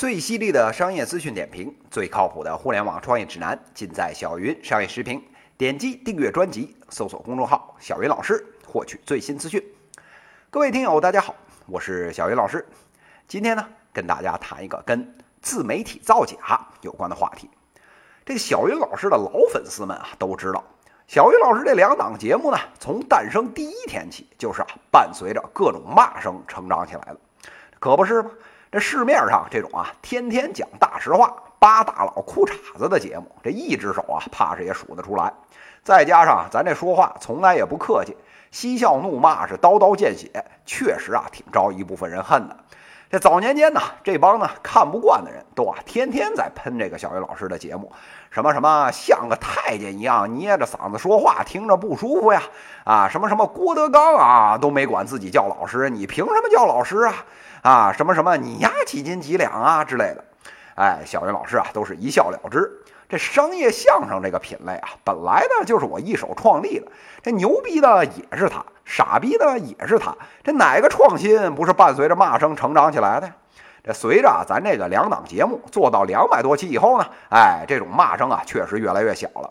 最犀利的商业资讯点评，最靠谱的互联网创业指南，尽在小云商业时评。点击订阅专辑，搜索公众号“小云老师”，获取最新资讯。各位听友，大家好，我是小云老师。今天呢，跟大家谈一个跟自媒体造假有关的话题。这个小云老师的老粉丝们啊，都知道，小云老师这两档节目呢，从诞生第一天起，就是啊，伴随着各种骂声成长起来的，可不是吗？这市面上这种啊，天天讲大实话、扒大佬裤衩子的节目，这一只手啊，怕是也数得出来。再加上咱这说话从来也不客气，嬉笑怒骂是刀刀见血，确实啊，挺招一部分人恨的。这早年间呢，这帮呢看不惯的人都啊，天天在喷这个小云老师的节目，什么什么像个太监一样捏着嗓子说话，听着不舒服呀！啊，什么什么郭德纲啊，都没管自己叫老师，你凭什么叫老师啊？啊，什么什么你丫几斤几两啊之类的，哎，小云老师啊都是一笑了之。这商业相声这个品类啊，本来呢就是我一手创立的，这牛逼的也是他，傻逼的也是他，这哪个创新不是伴随着骂声成长起来的？这随着咱这个两档节目做到两百多期以后呢，哎，这种骂声啊确实越来越小了。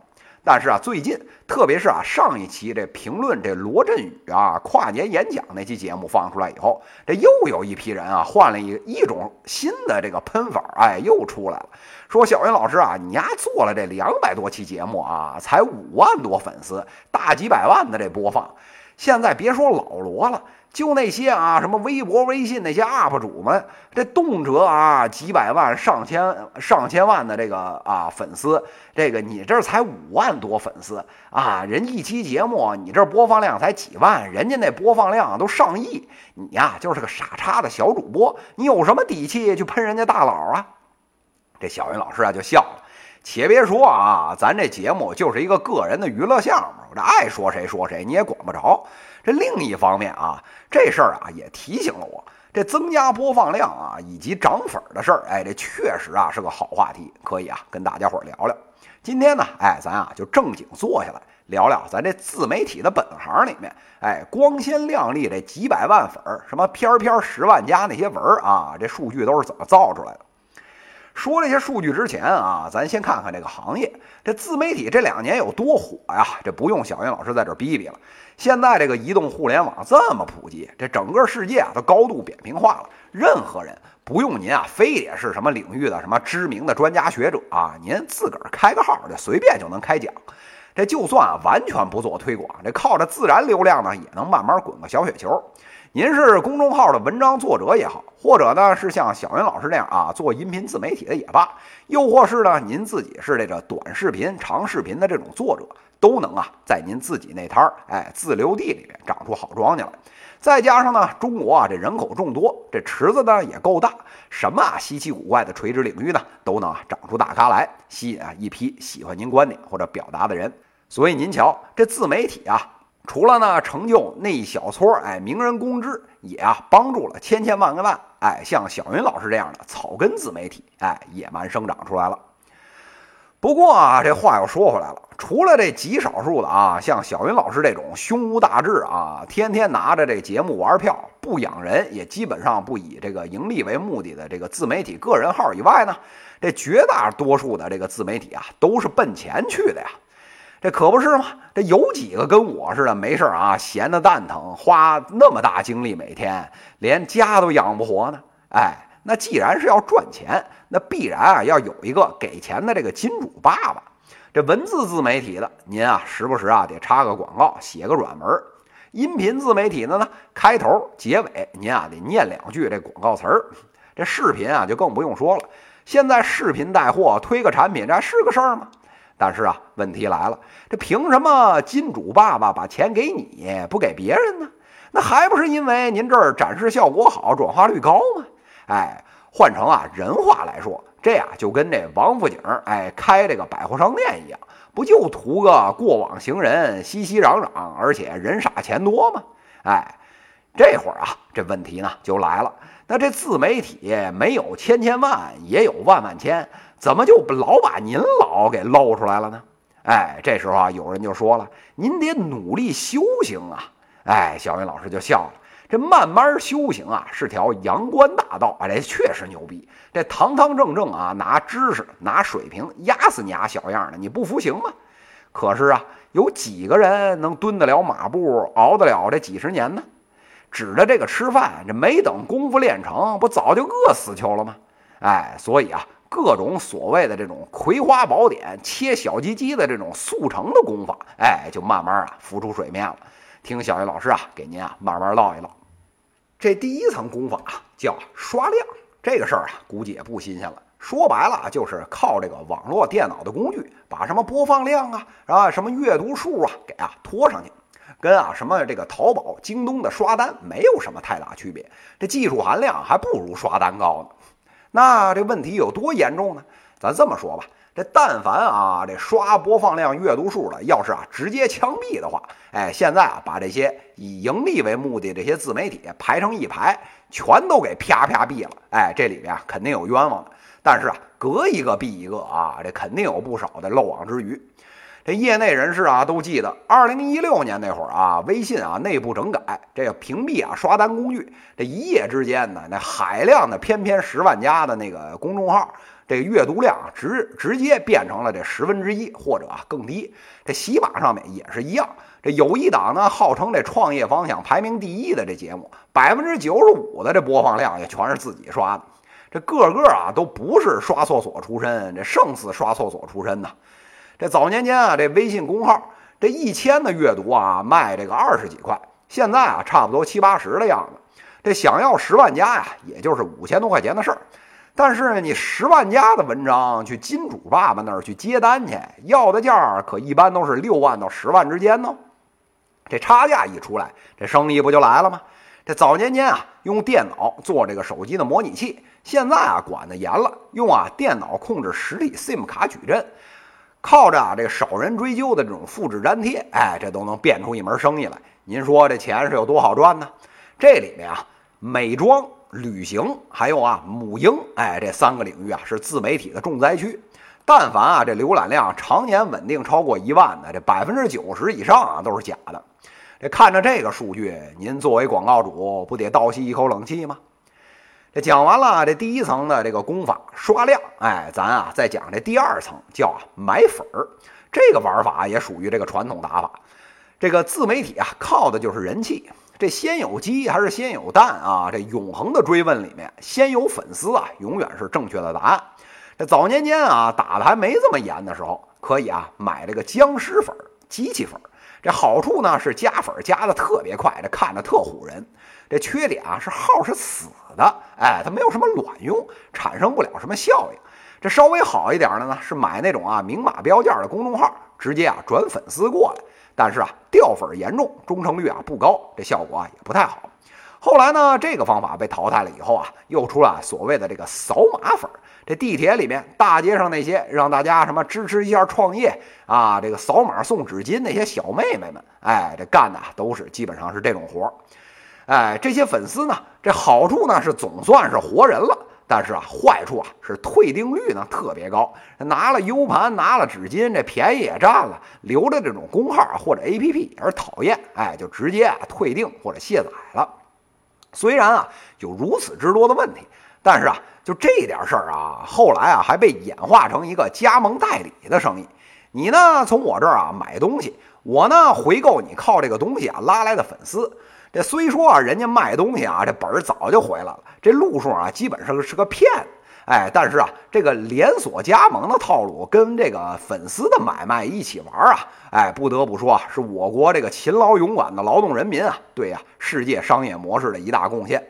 但是啊，最近特别是啊，上一期这评论这罗振宇啊跨年演讲那期节目放出来以后，这又有一批人啊换了一一种新的这个喷法，哎，又出来了，说小云老师啊，你丫做了这两百多期节目啊，才五万多粉丝，大几百万的这播放，现在别说老罗了。就那些啊，什么微博、微信那些 UP 主们，这动辄啊几百万、上千、上千万的这个啊粉丝，这个你这才五万多粉丝啊，人一期节目你这播放量才几万，人家那播放量都上亿，你呀就是个傻叉的小主播，你有什么底气去喷人家大佬啊？这小云老师啊就笑了，且别说啊，咱这节目就是一个个人的娱乐项目，我这爱说谁说谁，你也管不着。这另一方面啊，这事儿啊也提醒了我，这增加播放量啊以及涨粉的事儿，哎，这确实啊是个好话题，可以啊跟大家伙聊聊。今天呢，哎，咱啊就正经坐下来聊聊咱这自媒体的本行里面，哎，光鲜亮丽这几百万粉儿，什么篇篇十万加那些文儿啊，这数据都是怎么造出来的？说这些数据之前啊，咱先看看这个行业，这自媒体这两年有多火呀？这不用小云老师在这逼逼了。现在这个移动互联网这么普及，这整个世界啊都高度扁平化了。任何人不用您啊，非得是什么领域的什么知名的专家学者啊，您自个儿开个号，这随便就能开讲。这就算啊完全不做推广，这靠着自然流量呢，也能慢慢滚个小雪球。您是公众号的文章作者也好，或者呢是像小云老师这样啊做音频自媒体的也罢，又或是呢您自己是这个短视频、长视频的这种作者，都能啊在您自己那摊儿哎自留地里面长出好庄稼来。再加上呢中国啊这人口众多，这池子呢也够大，什么稀奇古怪的垂直领域呢都能啊长出大咖来，吸引啊一批喜欢您观点或者表达的人。所以您瞧这自媒体啊。除了呢，成就那一小撮哎名人公知，也啊帮助了千千万万哎像小云老师这样的草根自媒体哎野蛮生长出来了。不过啊，这话又说回来了，除了这极少数的啊，像小云老师这种胸无大志啊，天天拿着这节目玩票，不养人，也基本上不以这个盈利为目的的这个自媒体个人号以外呢，这绝大多数的这个自媒体啊，都是奔钱去的呀。这可不是吗？这有几个跟我似的没事啊，闲的蛋疼，花那么大精力，每天连家都养不活呢？哎，那既然是要赚钱，那必然啊要有一个给钱的这个金主爸爸。这文字自媒体的，您啊时不时啊得插个广告，写个软文；音频自媒体的呢，开头结尾您啊得念两句这广告词儿。这视频啊就更不用说了，现在视频带货推个产品，这还是个事儿吗？但是啊，问题来了，这凭什么金主爸爸把钱给你，不给别人呢？那还不是因为您这儿展示效果好，转化率高吗？哎，换成啊人话来说，这呀就跟这王府井哎开这个百货商店一样，不就图个过往行人熙熙攘攘，而且人傻钱多吗？哎，这会儿啊，这问题呢就来了，那这自媒体没有千千万，也有万万千。怎么就老把您老给露出来了呢？哎，这时候啊，有人就说了：“您得努力修行啊！”哎，小云老师就笑了：“这慢慢修行啊，是条阳关大道啊！这确实牛逼，这堂堂正正啊，拿知识、拿水平压死你啊小样的，你不服行吗？可是啊，有几个人能蹲得了马步，熬得了这几十年呢？指着这个吃饭，这没等功夫练成，不早就饿死去了吗？哎，所以啊，各种所谓的这种葵花宝典、切小鸡鸡的这种速成的功法，哎，就慢慢啊浮出水面了。听小云老师啊，给您啊慢慢唠一唠。这第一层功法，叫刷量。这个事儿啊，估计也不新鲜了。说白了，就是靠这个网络电脑的工具，把什么播放量啊，啊，什么阅读数啊，给啊拖上去，跟啊什么这个淘宝、京东的刷单没有什么太大区别。这技术含量还不如刷单高呢。那这问题有多严重呢？咱这么说吧。这但凡啊，这刷播放量、阅读数的，要是啊直接枪毙的话，哎，现在啊把这些以盈利为目的这些自媒体排成一排，全都给啪啪毙了，哎，这里面啊肯定有冤枉的。但是啊，隔一个毙一个啊，这肯定有不少的漏网之鱼。这业内人士啊都记得，二零一六年那会儿啊，微信啊内部整改，这个屏蔽啊刷单工具，这一夜之间呢，那海量的偏偏十万加的那个公众号。这个阅读量，直直接变成了这十分之一或者更低。这喜马上面也是一样。这有一档呢，号称这创业方向排名第一的这节目，百分之九十五的这播放量也全是自己刷的。这个个啊都不是刷厕所出身，这胜似刷厕所出身呐。这早年间啊，这微信公号这一千的阅读啊卖这个二十几块，现在啊差不多七八十的样子。这想要十万加呀，也就是五千多块钱的事儿。但是你十万加的文章去金主爸爸那儿去接单去，要的价可一般都是六万到十万之间呢。这差价一出来，这生意不就来了吗？这早年间啊，用电脑做这个手机的模拟器，现在啊管得严了，用啊电脑控制实体 SIM 卡矩阵，靠着啊这少人追究的这种复制粘贴，哎，这都能变出一门生意来。您说这钱是有多好赚呢？这里面啊，美妆。旅行还有啊，母婴，哎，这三个领域啊是自媒体的重灾区。但凡啊这浏览量常年稳定超过一万的，这百分之九十以上啊都是假的。这看着这个数据，您作为广告主不得倒吸一口冷气吗？这讲完了这第一层的这个功法刷量，哎，咱啊再讲这第二层叫啊买粉儿。这个玩法也属于这个传统打法。这个自媒体啊靠的就是人气。这先有鸡还是先有蛋啊？这永恒的追问里面，先有粉丝啊，永远是正确的答案。这早年间啊，打的还没这么严的时候，可以啊买这个僵尸粉、机器粉。这好处呢是加粉加的特别快，这看着特唬人。这缺点啊是号是死的，哎，它没有什么卵用，产生不了什么效应。这稍微好一点的呢是买那种啊明码标价的公众号，直接啊转粉丝过来。但是啊，掉粉严重，忠诚率啊不高，这效果啊也不太好。后来呢，这个方法被淘汰了以后啊，又出了所谓的这个扫码粉。这地铁里面、大街上那些让大家什么支持一下创业啊，这个扫码送纸巾那些小妹妹们，哎，这干的都是基本上是这种活儿。哎，这些粉丝呢，这好处呢是总算是活人了。但是啊，坏处啊是退订率呢特别高，拿了 U 盘，拿了纸巾，这便宜也占了，留着这种公号或者 APP 也是讨厌，哎，就直接啊退订或者卸载了。虽然啊有如此之多的问题，但是啊就这点事儿啊，后来啊还被演化成一个加盟代理的生意。你呢从我这儿啊买东西，我呢回购你靠这个东西啊拉来的粉丝。这虽说啊，人家卖东西啊，这本儿早就回来了，这路数啊，基本上是个骗，哎，但是啊，这个连锁加盟的套路跟这个粉丝的买卖一起玩啊，哎，不得不说啊，是我国这个勤劳勇敢的劳动人民啊，对呀，世界商业模式的一大贡献。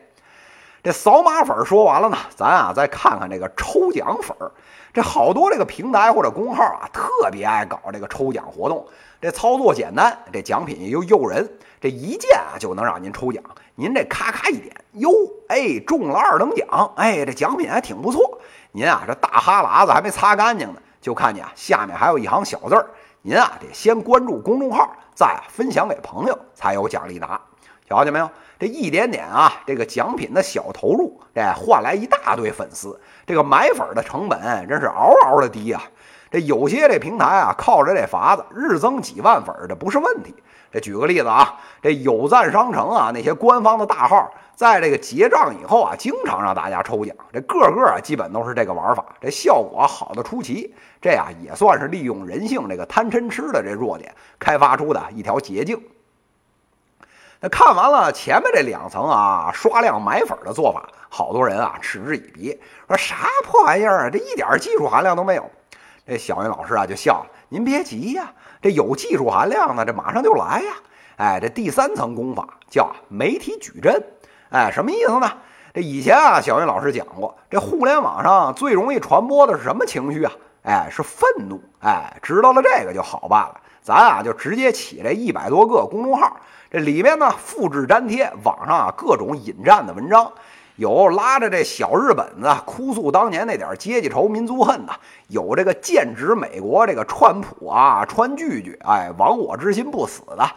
这扫码粉说完了呢，咱啊再看看这个抽奖粉儿，这好多这个平台或者公号啊，特别爱搞这个抽奖活动，这操作简单，这奖品又诱人。这一键啊就能让您抽奖，您这咔咔一点，哟，哎，中了二等奖，哎，这奖品还挺不错。您啊这大哈喇子还没擦干净呢，就看见啊下面还有一行小字儿，您啊得先关注公众号，再分享给朋友，才有奖励拿。瞧见没有？这一点点啊，这个奖品的小投入，这换来一大堆粉丝，这个买粉的成本真是嗷嗷的低啊！这有些这平台啊，靠着这法子日增几万粉，这不是问题。这举个例子啊，这有赞商城啊，那些官方的大号，在这个结账以后啊，经常让大家抽奖，这个个啊，基本都是这个玩法，这效果好的出奇。这呀，也算是利用人性这个贪嗔痴的这弱点，开发出的一条捷径。那看完了前面这两层啊，刷量买粉的做法，好多人啊嗤之以鼻，说啥破玩意儿啊，这一点技术含量都没有。这小云老师啊就笑了，您别急呀。这有技术含量呢，这马上就来呀！哎，这第三层功法叫媒体矩阵，哎，什么意思呢？这以前啊，小云老师讲过，这互联网上最容易传播的是什么情绪啊？哎，是愤怒。哎，知道了这个就好办了，咱啊就直接起这一百多个公众号，这里面呢复制粘贴网上啊各种引战的文章。有拉着这小日本子哭诉当年那点阶级仇、民族恨的，有这个剑指美国这个川普啊、川剧剧，哎，亡我之心不死的，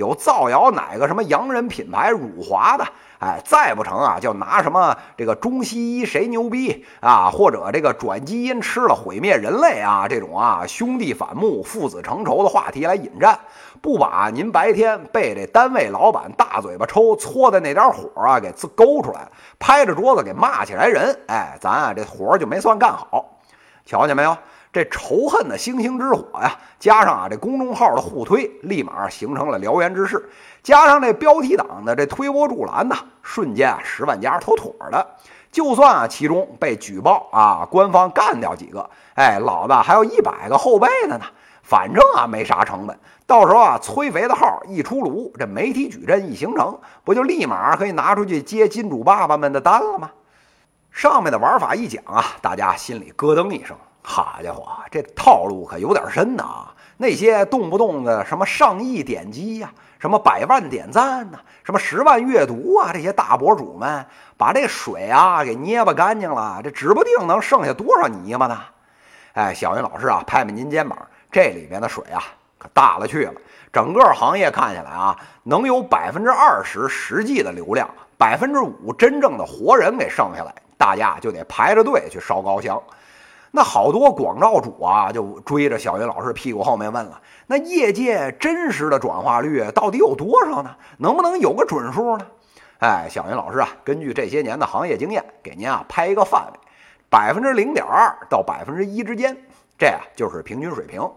有造谣哪个什么洋人品牌辱华的，哎，再不成啊，就拿什么这个中西医谁牛逼啊，或者这个转基因吃了毁灭人类啊这种啊兄弟反目、父子成仇的话题来引战。不把您白天被这单位老板大嘴巴抽搓的那点火啊给自勾出来了，拍着桌子给骂起来人，哎，咱啊这活就没算干好。瞧见没有？这仇恨的星星之火呀，加上啊这公众号的互推，立马形成了燎原之势。加上这标题党的这推波助澜呐，瞬间啊十万加妥妥的。就算啊其中被举报啊，官方干掉几个，哎，老子还有一百个后备的呢。反正啊没啥成本。到时候啊，催肥的号一出炉，这媒体矩阵一形成，不就立马可以拿出去接金主爸爸们的单了吗？上面的玩法一讲啊，大家心里咯噔一声，好家伙，这套路可有点深呐！啊那些动不动的什么上亿点击呀，什么百万点赞呐，什么十万阅读啊，这些大博主们把这水啊给捏巴干净了，这指不定能剩下多少泥巴呢！哎，小云老师啊，拍拍您肩膀，这里面的水啊。可大了去了，整个行业看下来啊，能有百分之二十实际的流量，百分之五真正的活人给剩下来，大家就得排着队去烧高香。那好多广告主啊，就追着小云老师屁股后面问了：那业界真实的转化率到底有多少呢？能不能有个准数呢？哎，小云老师啊，根据这些年的行业经验，给您啊拍一个范围，百分之零点二到百分之一之间，这啊就是平均水平。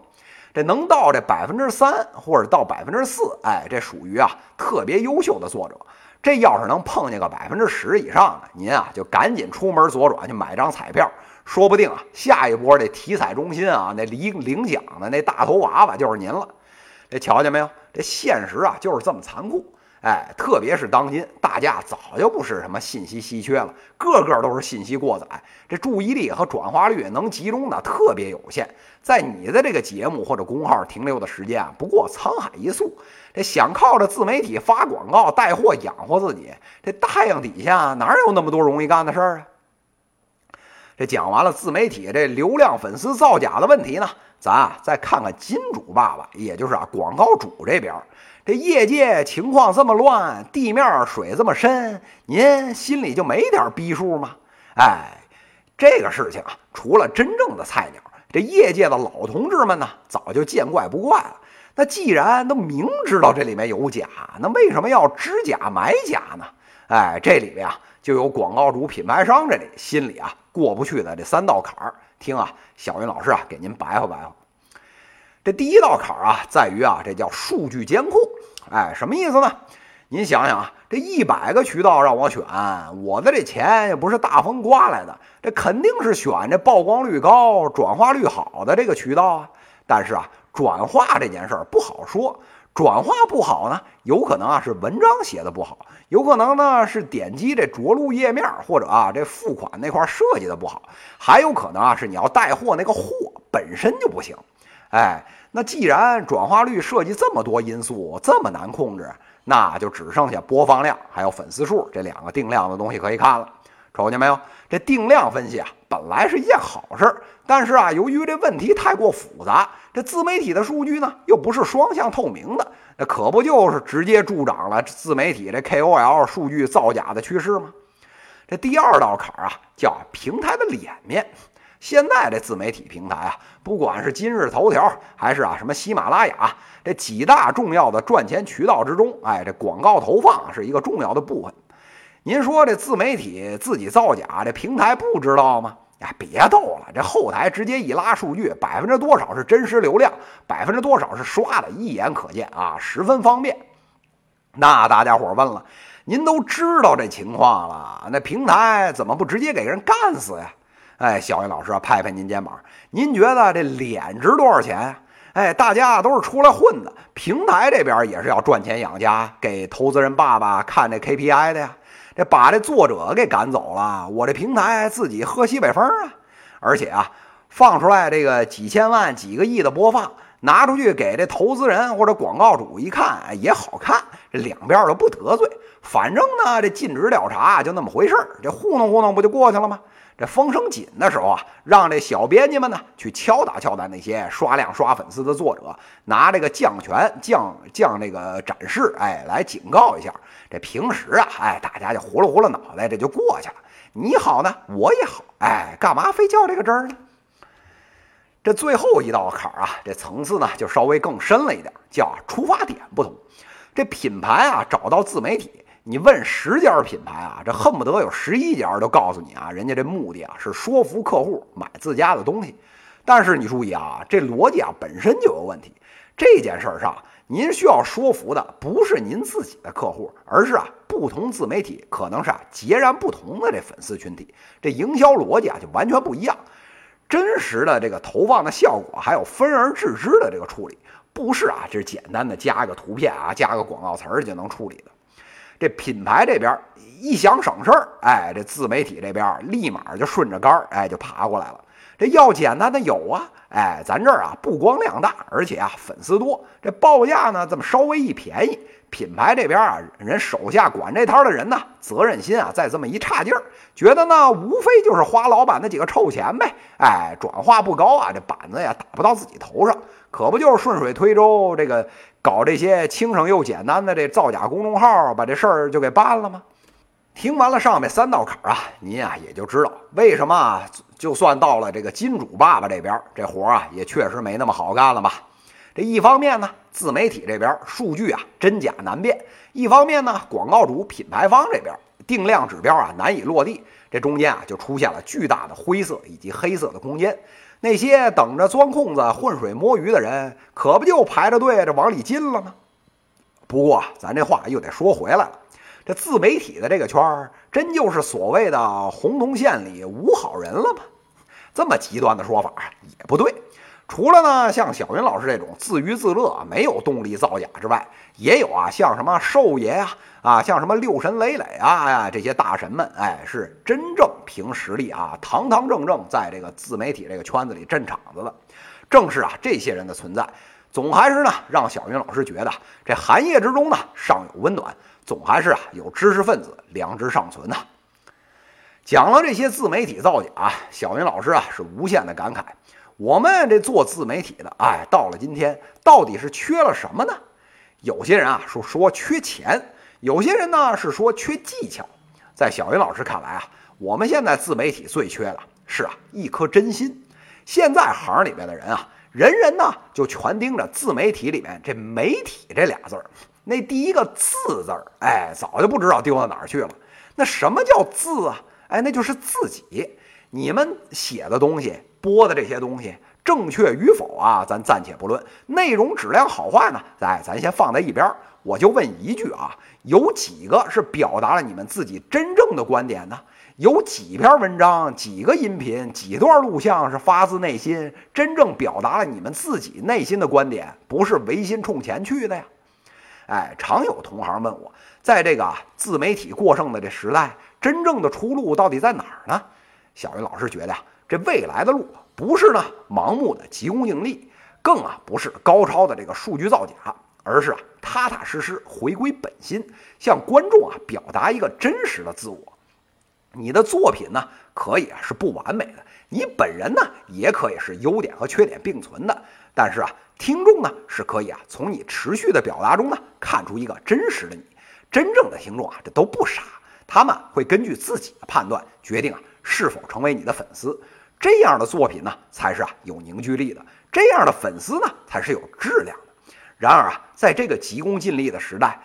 这能到这百分之三或者到百分之四，哎，这属于啊特别优秀的作者。这要是能碰见个百分之十以上的，您啊就赶紧出门左转去买张彩票，说不定啊下一波这体彩中心啊那领领奖的那大头娃娃就是您了。这瞧见没有？这现实啊就是这么残酷。哎，特别是当今，大家早就不是什么信息稀缺了，个个都是信息过载，这注意力和转化率能集中的特别有限，在你的这个节目或者公号停留的时间啊，不过沧海一粟。这想靠着自媒体发广告带货养活自己，这太阳底下哪有那么多容易干的事儿啊？这讲完了自媒体这流量粉丝造假的问题呢，咱啊再看看金主爸爸，也就是啊广告主这边。这业界情况这么乱，地面水这么深，您心里就没点逼数吗？哎，这个事情啊，除了真正的菜鸟，这业界的老同志们呢，早就见怪不怪了。那既然都明知道这里面有假，那为什么要知假买假呢？哎，这里面啊，就有广告主、品牌商这里心里啊过不去的这三道坎儿。听啊，小云老师啊，给您白话白话。这第一道坎儿啊，在于啊，这叫数据监控。哎，什么意思呢？您想想啊，这一百个渠道让我选，我的这钱也不是大风刮来的，这肯定是选这曝光率高、转化率好的这个渠道啊。但是啊，转化这件事儿不好说，转化不好呢，有可能啊是文章写的不好，有可能呢是点击这着陆页面或者啊这付款那块设计的不好，还有可能啊是你要带货那个货本身就不行。哎，那既然转化率涉及这么多因素，这么难控制，那就只剩下播放量还有粉丝数这两个定量的东西可以看了。瞅见没有？这定量分析啊，本来是一件好事儿，但是啊，由于这问题太过复杂，这自媒体的数据呢又不是双向透明的，那可不就是直接助长了自媒体这 KOL 数据造假的趋势吗？这第二道坎儿啊，叫平台的脸面。现在这自媒体平台啊，不管是今日头条还是啊什么喜马拉雅这几大重要的赚钱渠道之中，哎，这广告投放是一个重要的部分。您说这自媒体自己造假，这平台不知道吗？哎，别逗了，这后台直接一拉数据，百分之多少是真实流量，百分之多少是刷的，一眼可见啊，十分方便。那大家伙问了，您都知道这情况了，那平台怎么不直接给人干死呀？哎，小云老师啊，拍拍您肩膀，您觉得这脸值多少钱呀？哎，大家都是出来混的，平台这边也是要赚钱养家，给投资人爸爸看这 KPI 的呀。这把这作者给赶走了，我这平台自己喝西北风啊！而且啊，放出来这个几千万、几个亿的播放，拿出去给这投资人或者广告主一看也好看，这两边都不得罪。反正呢，这尽职调查就那么回事儿，这糊弄糊弄不就过去了吗？这风声紧的时候啊，让这小编辑们呢去敲打敲打那些刷量刷粉丝的作者，拿这个降权降降这个展示，哎，来警告一下。这平时啊，哎，大家就糊了糊了脑袋，这就过去了。你好呢，我也好，哎，干嘛非较这个真儿呢？这最后一道坎儿啊，这层次呢就稍微更深了一点，叫出发点不同。这品牌啊，找到自媒体。你问十家品牌啊，这恨不得有十一家都告诉你啊，人家这目的啊是说服客户买自家的东西。但是你注意啊，这逻辑啊本身就有问题。这件事儿上，您需要说服的不是您自己的客户，而是啊不同自媒体可能是啊截然不同的这粉丝群体，这营销逻辑啊就完全不一样。真实的这个投放的效果，还有分而治之的这个处理，不是啊这简单的加个图片啊，加个广告词儿就能处理的。这品牌这边一想省事儿，哎，这自媒体这边立马就顺着杆儿，哎，就爬过来了。这要简单的有啊，哎，咱这儿啊不光量大，而且啊粉丝多，这报价呢这么稍微一便宜，品牌这边啊人手下管这摊的人呢责任心啊再这么一差劲儿，觉得呢无非就是花老板那几个臭钱呗，哎，转化不高啊，这板子呀打不到自己头上，可不就是顺水推舟这个。搞这些轻省又简单的这造假公众号，把这事儿就给办了吗？听完了上面三道坎儿啊，您啊也就知道为什么就算到了这个金主爸爸这边，这活儿啊也确实没那么好干了吧？这一方面呢，自媒体这边数据啊真假难辨；一方面呢，广告主品牌方这边定量指标啊难以落地，这中间啊就出现了巨大的灰色以及黑色的空间。那些等着钻空子、浑水摸鱼的人，可不就排着队这往里进了吗？不过，咱这话又得说回来了，这自媒体的这个圈儿，真就是所谓的洪洞县里无好人了吗？这么极端的说法也不对。除了呢，像小云老师这种自娱自乐、没有动力造假之外，也有啊，像什么寿爷呀，啊，像什么六神磊磊啊，这些大神们，哎，是真正凭实力啊，堂堂正正在这个自媒体这个圈子里镇场子的。正是啊，这些人的存在，总还是呢，让小云老师觉得这寒夜之中呢，尚有温暖，总还是啊，有知识分子良知尚存呐。讲了这些自媒体造假，小云老师啊，是无限的感慨。我们这做自媒体的，哎，到了今天，到底是缺了什么呢？有些人啊说说缺钱，有些人呢是说缺技巧。在小云老师看来啊，我们现在自媒体最缺的是啊一颗真心。现在行里面的人啊，人人呢就全盯着自媒体里面这“媒体”这俩字儿，那第一个“字”字儿，哎，早就不知道丢到哪儿去了。那什么叫字啊？哎，那就是自己。你们写的东西。播的这些东西正确与否啊，咱暂且不论。内容质量好坏呢，哎，咱先放在一边。我就问一句啊，有几个是表达了你们自己真正的观点呢？有几篇文章、几个音频、几段录像是发自内心，真正表达了你们自己内心的观点，不是违心冲钱去的呀？哎，常有同行问我，在这个自媒体过剩的这时代，真正的出路到底在哪儿呢？小云老师觉得呀。这未来的路不是呢盲目的急功近利，更啊不是高超的这个数据造假，而是啊踏踏实实回归本心，向观众啊表达一个真实的自我。你的作品呢可以啊是不完美的，你本人呢也可以是优点和缺点并存的，但是啊听众呢是可以啊从你持续的表达中呢看出一个真实的你。真正的听众啊这都不傻，他们会根据自己的判断决定啊是否成为你的粉丝。这样的作品呢，才是啊有凝聚力的；这样的粉丝呢，才是有质量的。然而啊，在这个急功近利的时代，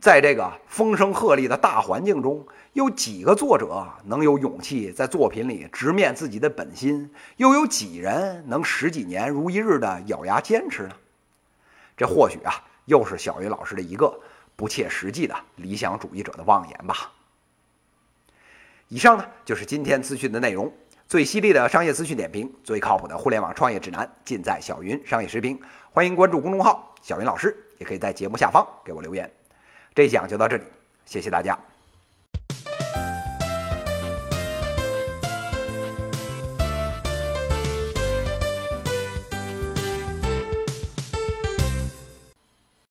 在这个风声鹤唳的大环境中，有几个作者能有勇气在作品里直面自己的本心？又有几人能十几年如一日的咬牙坚持呢？这或许啊，又是小云老师的一个不切实际的理想主义者的妄言吧。以上呢，就是今天资讯的内容。最犀利的商业资讯点评，最靠谱的互联网创业指南，尽在小云商业时评。欢迎关注公众号“小云老师”，也可以在节目下方给我留言。这一讲就到这里，谢谢大家。